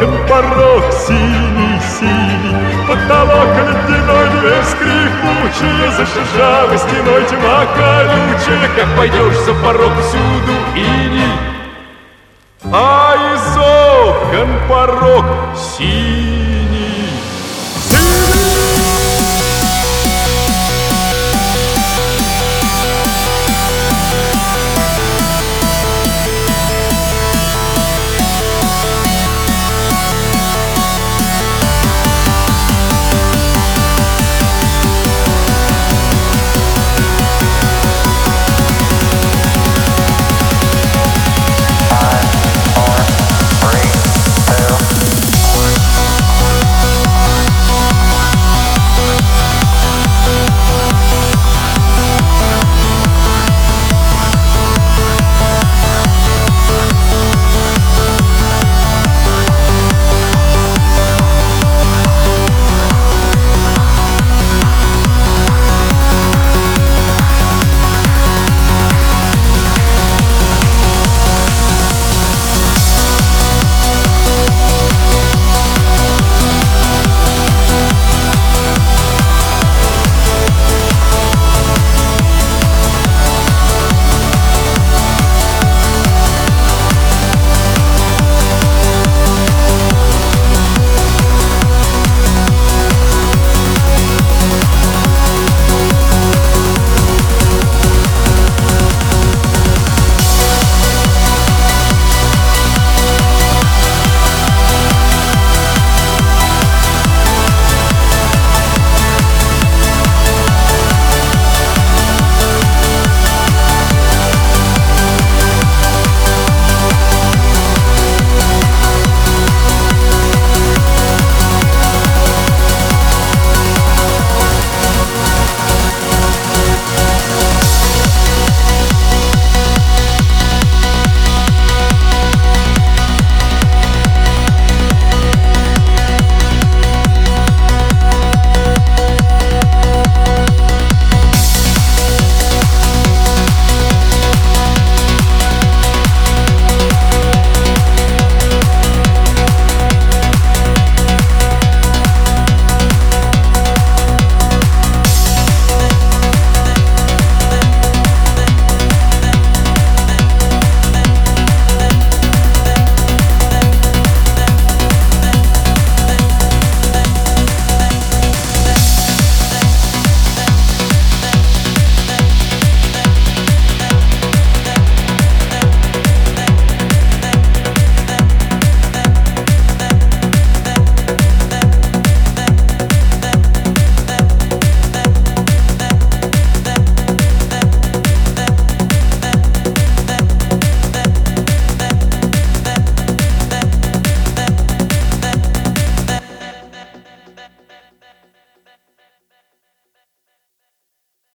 окон порог синий-синий. Потолок ледяной, дверь скрипучая, за стеной тьма колючая. Как пойдешь за порог, всюду иней, а из окон порог синий.